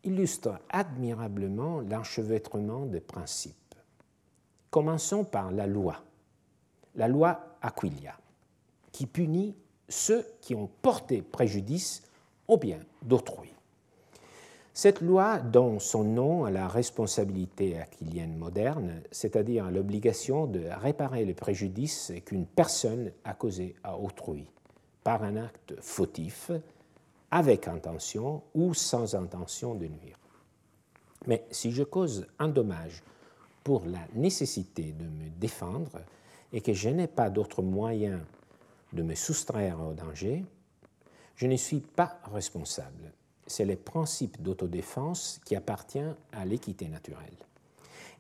Speaker 1: illustre admirablement l'enchevêtrement des principes. Commençons par la loi, la loi Aquilia, qui punit ceux qui ont porté préjudice au bien d'autrui. Cette loi donne son nom à la responsabilité aquilienne moderne, c'est-à-dire à, l'obligation de réparer le préjudice qu'une personne a causé à autrui par un acte fautif, avec intention ou sans intention de nuire. Mais si je cause un dommage pour la nécessité de me défendre et que je n'ai pas d'autre moyen de me soustraire au danger, je ne suis pas responsable c'est le principe d'autodéfense qui appartient à l'équité naturelle.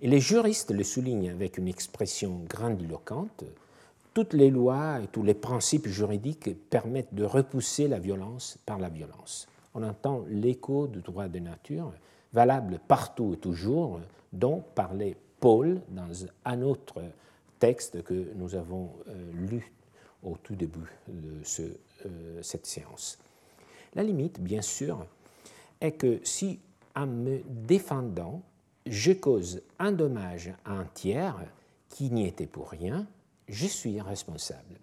Speaker 1: Et les juristes le soulignent avec une expression grandiloquente. Toutes les lois et tous les principes juridiques permettent de repousser la violence par la violence. On entend l'écho du droit de nature, valable partout et toujours, dont parlait Paul dans un autre texte que nous avons euh, lu au tout début de euh, cette séance. La limite, bien sûr, est que si en me défendant, je cause un dommage à un tiers qui n'y était pour rien, je suis responsable.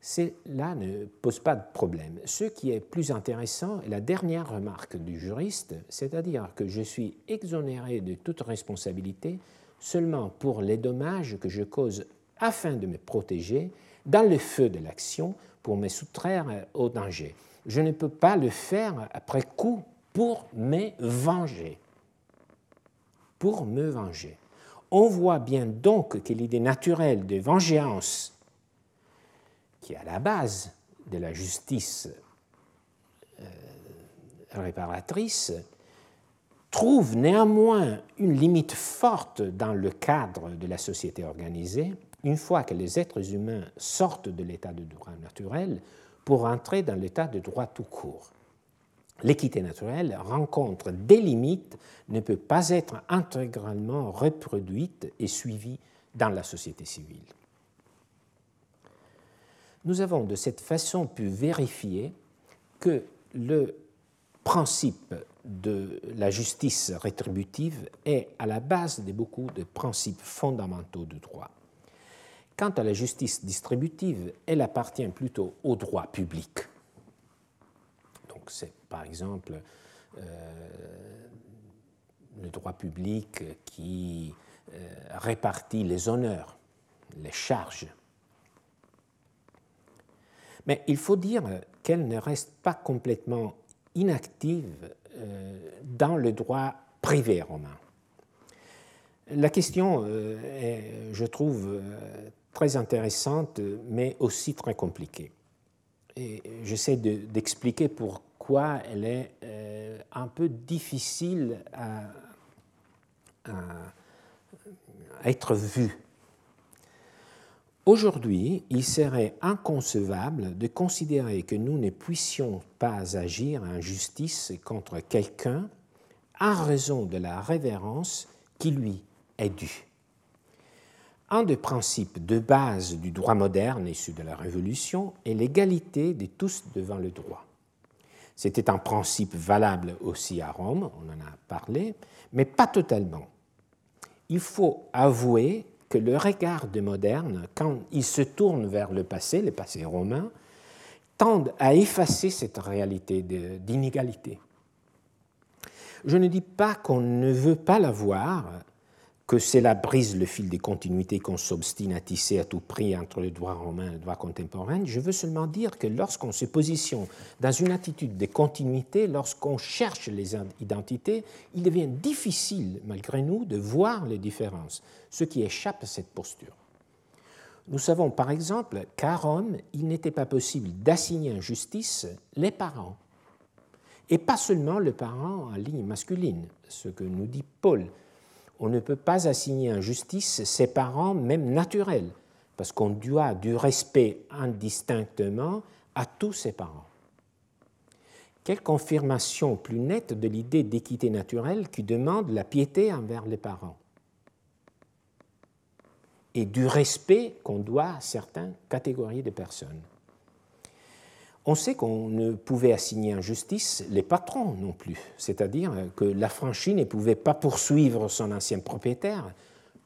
Speaker 1: Cela ne pose pas de problème. Ce qui est plus intéressant est la dernière remarque du juriste, c'est-à-dire que je suis exonéré de toute responsabilité seulement pour les dommages que je cause afin de me protéger dans le feu de l'action pour me soustraire au danger. Je ne peux pas le faire après coup pour me venger. Pour me venger. On voit bien donc que l'idée naturelle de vengeance, qui est à la base de la justice euh, réparatrice, trouve néanmoins une limite forte dans le cadre de la société organisée une fois que les êtres humains sortent de l'état de droit naturel pour entrer dans l'état de droit tout court. L'équité naturelle rencontre des limites, ne peut pas être intégralement reproduite et suivie dans la société civile. Nous avons de cette façon pu vérifier que le principe de la justice rétributive est à la base de beaucoup de principes fondamentaux du droit. Quant à la justice distributive, elle appartient plutôt au droit public. Donc c'est par exemple euh, le droit public qui euh, répartit les honneurs, les charges. Mais il faut dire qu'elle ne reste pas complètement inactive euh, dans le droit privé romain. La question est, je trouve, très intéressante, mais aussi très compliquée. Et j'essaie d'expliquer elle est un peu difficile à, à être vue. Aujourd'hui, il serait inconcevable de considérer que nous ne puissions pas agir en justice contre quelqu'un en raison de la révérence qui lui est due. Un des principes de base du droit moderne issu de la Révolution est l'égalité de tous devant le droit. C'était un principe valable aussi à Rome, on en a parlé, mais pas totalement. Il faut avouer que le regard des modernes, quand il se tourne vers le passé, le passé romain, tendent à effacer cette réalité d'inégalité. Je ne dis pas qu'on ne veut pas la voir, que cela brise le fil des continuités qu'on s'obstine à tisser à tout prix entre le droit romain et le droit contemporain. Je veux seulement dire que lorsqu'on se positionne dans une attitude de continuité, lorsqu'on cherche les identités, il devient difficile, malgré nous, de voir les différences, ce qui échappe à cette posture. Nous savons par exemple qu'à Rome, il n'était pas possible d'assigner en justice les parents, et pas seulement le parent en ligne masculine, ce que nous dit Paul on ne peut pas assigner en justice ses parents, même naturels, parce qu'on doit du respect indistinctement à tous ses parents. Quelle confirmation plus nette de l'idée d'équité naturelle qui demande la piété envers les parents et du respect qu'on doit à certaines catégories de personnes. On sait qu'on ne pouvait assigner en justice les patrons non plus, c'est-à-dire que l'affranchi ne pouvait pas poursuivre son ancien propriétaire.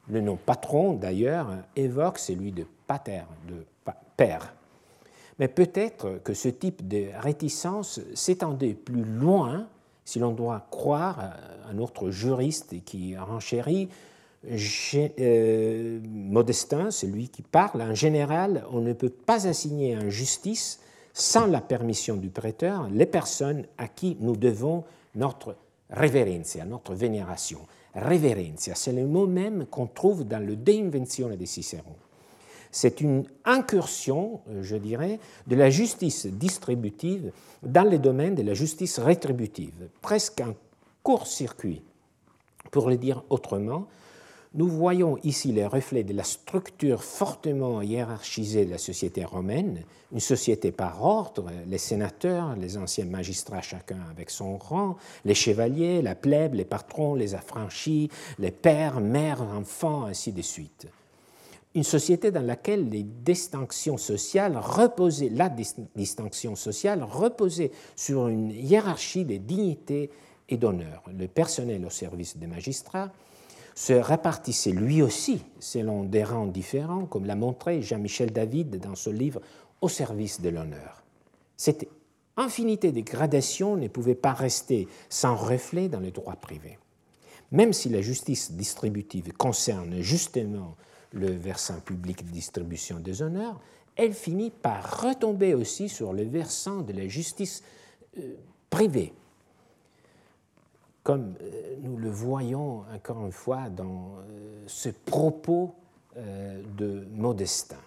Speaker 1: Le nom patron, d'ailleurs, évoque celui de pater, de père. Mais peut-être que ce type de réticence s'étendait plus loin, si l'on doit croire un autre juriste qui renchérit, euh, Modestin, celui qui parle, en général, on ne peut pas assigner en justice sans la permission du prêteur, les personnes à qui nous devons notre révérencia, notre vénération. Révérencia, c'est le mot même qu'on trouve dans le De Inventione de Cicéron. C'est une incursion, euh, je dirais, de la justice distributive dans les domaines de la justice rétributive, presque un court-circuit. Pour le dire autrement, nous voyons ici les reflets de la structure fortement hiérarchisée de la société romaine, une société par ordre, les sénateurs, les anciens magistrats chacun avec son rang, les chevaliers, la plèbe, les patrons, les affranchis, les pères, mères, enfants, ainsi de suite. Une société dans laquelle les distinctions sociales reposaient, la distinction sociale reposait sur une hiérarchie de dignité et d'honneur. Le personnel au service des magistrats, se répartissait lui aussi selon des rangs différents, comme l'a montré Jean-Michel David dans son livre Au service de l'honneur. Cette infinité de gradations ne pouvait pas rester sans reflet dans le droit privé. Même si la justice distributive concerne justement le versant public de distribution des honneurs, elle finit par retomber aussi sur le versant de la justice euh, privée, comme nous le voyons encore une fois dans ce propos de Modestin,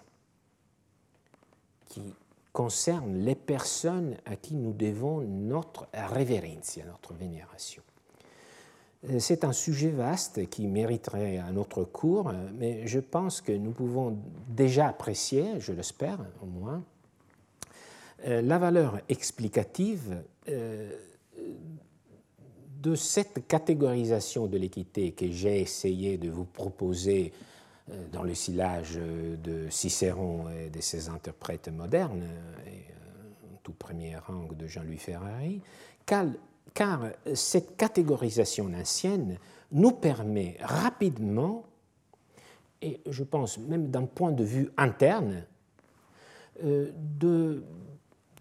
Speaker 1: qui concerne les personnes à qui nous devons notre révérencia, notre vénération. Euh, c'est un sujet vaste qui mériterait un autre cours, mais je pense que nous pouvons déjà apprécier, je l'espère au moins, euh, la valeur explicative euh, de cette catégorisation de l'équité que j'ai essayé de vous proposer euh, dans le sillage de Cicéron et de ses interprètes modernes, euh, tout premier rang de Jean-Louis Ferrari, car, car cette catégorisation ancienne nous permet rapidement, et je pense même d'un point de vue interne, euh, de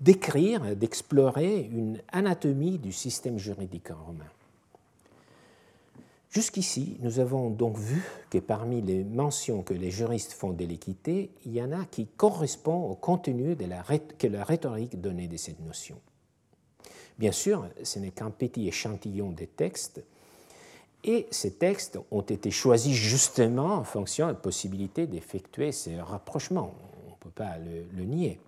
Speaker 1: d'écrire, d'explorer une anatomie du système juridique romain. Jusqu'ici, nous avons donc vu que parmi les mentions que les juristes font de l'équité, il y en a qui correspondent au contenu que la rhétorique donnait de cette notion. Bien sûr, ce n'est qu'un petit échantillon des textes, et ces textes ont été choisis justement en fonction de la possibilité d'effectuer ces rapprochements. On ne peut pas le nier.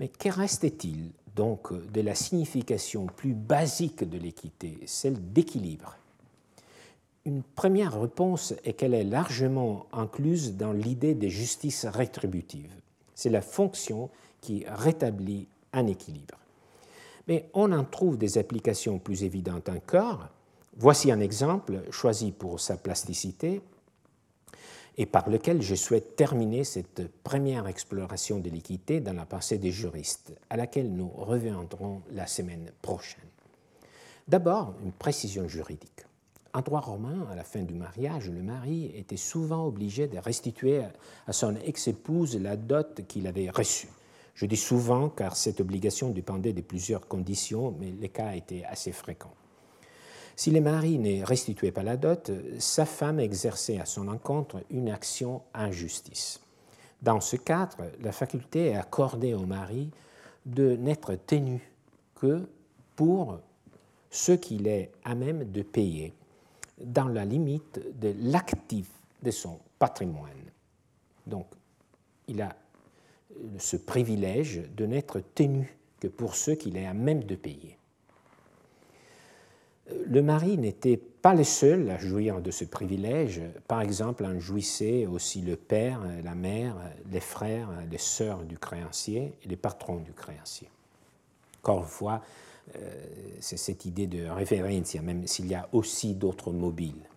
Speaker 1: Mais que restait-il donc de la signification plus basique de l'équité, celle d'équilibre? Une première réponse est qu'elle est largement incluse dans l'idée de justice rétributive. C'est la fonction qui rétablit un équilibre. Mais on en trouve des applications plus évidentes encore. Voici un exemple choisi pour sa plasticité et par lequel je souhaite terminer cette première exploration de l'équité dans la pensée des juristes, à laquelle nous reviendrons la semaine prochaine. D'abord, une précision juridique. En droit romain, à la fin du mariage, le mari était souvent obligé de restituer à son ex-épouse la dot qu'il avait reçue. Je dis souvent car cette obligation dépendait de plusieurs conditions, mais les cas étaient assez fréquents. Si le mari ne restituait pas la dot, sa femme exerçait à son encontre une action en justice. Dans ce cadre, la faculté est accordée au mari de n'être tenu que pour ce qu'il est à même de payer dans la limite de l'actif de son patrimoine. Donc, il a ce privilège de n'être tenu que pour ceux qu'il est à même de payer. Le mari n'était pas le seul à jouir de ce privilège. Par exemple, en jouissait aussi le père, la mère, les frères, les sœurs du créancier et les patrons du créancier. Encore une fois, euh, c'est cette idée de référence, même s'il y a aussi d'autres mobiles.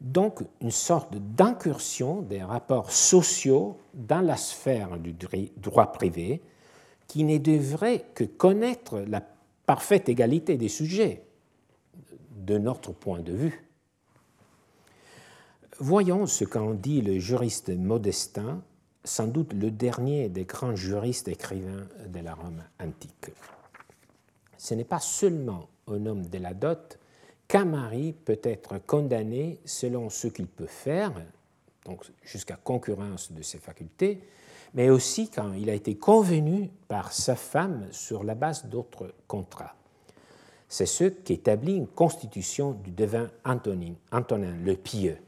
Speaker 1: Donc, une sorte d'incursion des rapports sociaux dans la sphère du droit privé qui ne devrait que connaître la parfaite égalité des sujets de notre point de vue. Voyons ce qu'en dit le juriste Modestin, sans doute le dernier des grands juristes écrivains de la Rome antique ce n'est pas seulement au homme de la dot qu'un mari peut être condamné selon ce qu'il peut faire, donc jusqu'à concurrence de ses facultés, mais aussi quand il a été convenu par sa femme sur la base d'autres contrats. C'est ce qu'établit une constitution du devin Antonin, Antonin le Pieux.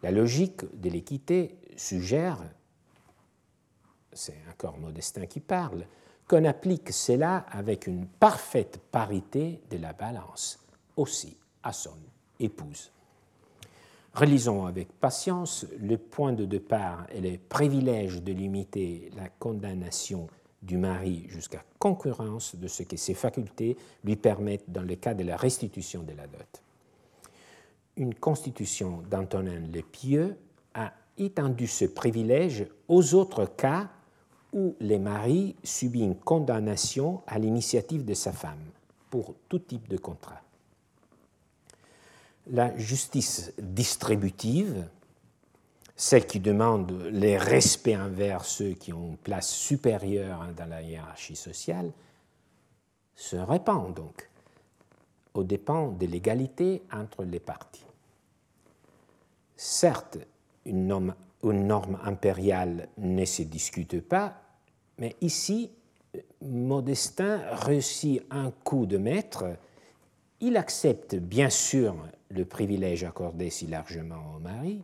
Speaker 1: La logique de l'équité suggère, c'est encore Modestin qui parle, qu'on applique cela avec une parfaite parité de la balance aussi à son épouse. Relisons avec patience le point de départ et les privilèges de limiter la condamnation du mari jusqu'à concurrence de ce que ses facultés lui permettent dans le cas de la restitution de la dot. Une constitution d'Antonin le Pieux a étendu ce privilège aux autres cas où les maris subissent une condamnation à l'initiative de sa femme pour tout type de contrat. La justice distributive, celle qui demande les respects envers ceux qui ont une place supérieure dans la hiérarchie sociale, se répand donc aux dépens de l'égalité entre les parties. Certes, une norme, une norme impériale ne se discute pas, mais ici, Modestin réussit un coup de maître. il accepte bien sûr le privilège accordé si largement au mari,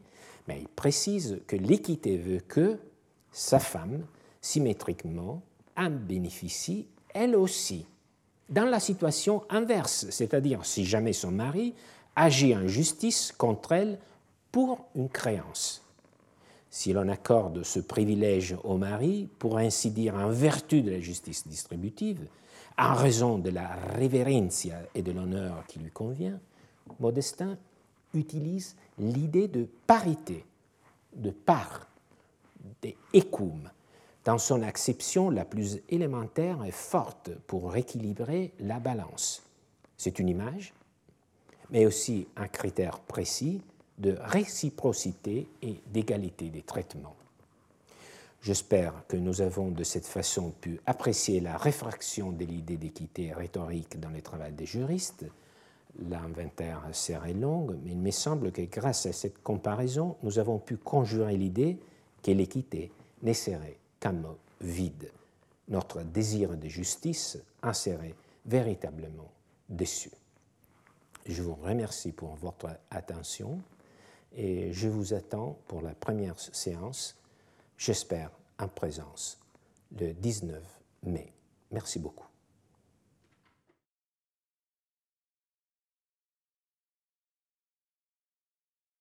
Speaker 1: précise que l'équité veut que sa femme, symétriquement, en bénéficie elle aussi. Dans la situation inverse, c'est-à-dire si jamais son mari agit en justice contre elle pour une créance. Si l'on accorde ce privilège au mari, pour ainsi dire en vertu de la justice distributive, en raison de la révérencia et de l'honneur qui lui convient, Modestin utilise l'idée de parité, de part, d'écum, dans son acception la plus élémentaire et forte pour rééquilibrer la balance. C'est une image, mais aussi un critère précis de réciprocité et d'égalité des traitements. J'espère que nous avons de cette façon pu apprécier la réfraction de l'idée d'équité rhétorique dans les travaux des juristes. L'inventaire serait long, mais il me semble que grâce à cette comparaison, nous avons pu conjurer l'idée que l'équité n'est serait qu'un mot vide. Notre désir de justice serait véritablement déçu. Je vous remercie pour votre attention et je vous attends pour la première séance, j'espère en présence, le 19 mai. Merci beaucoup.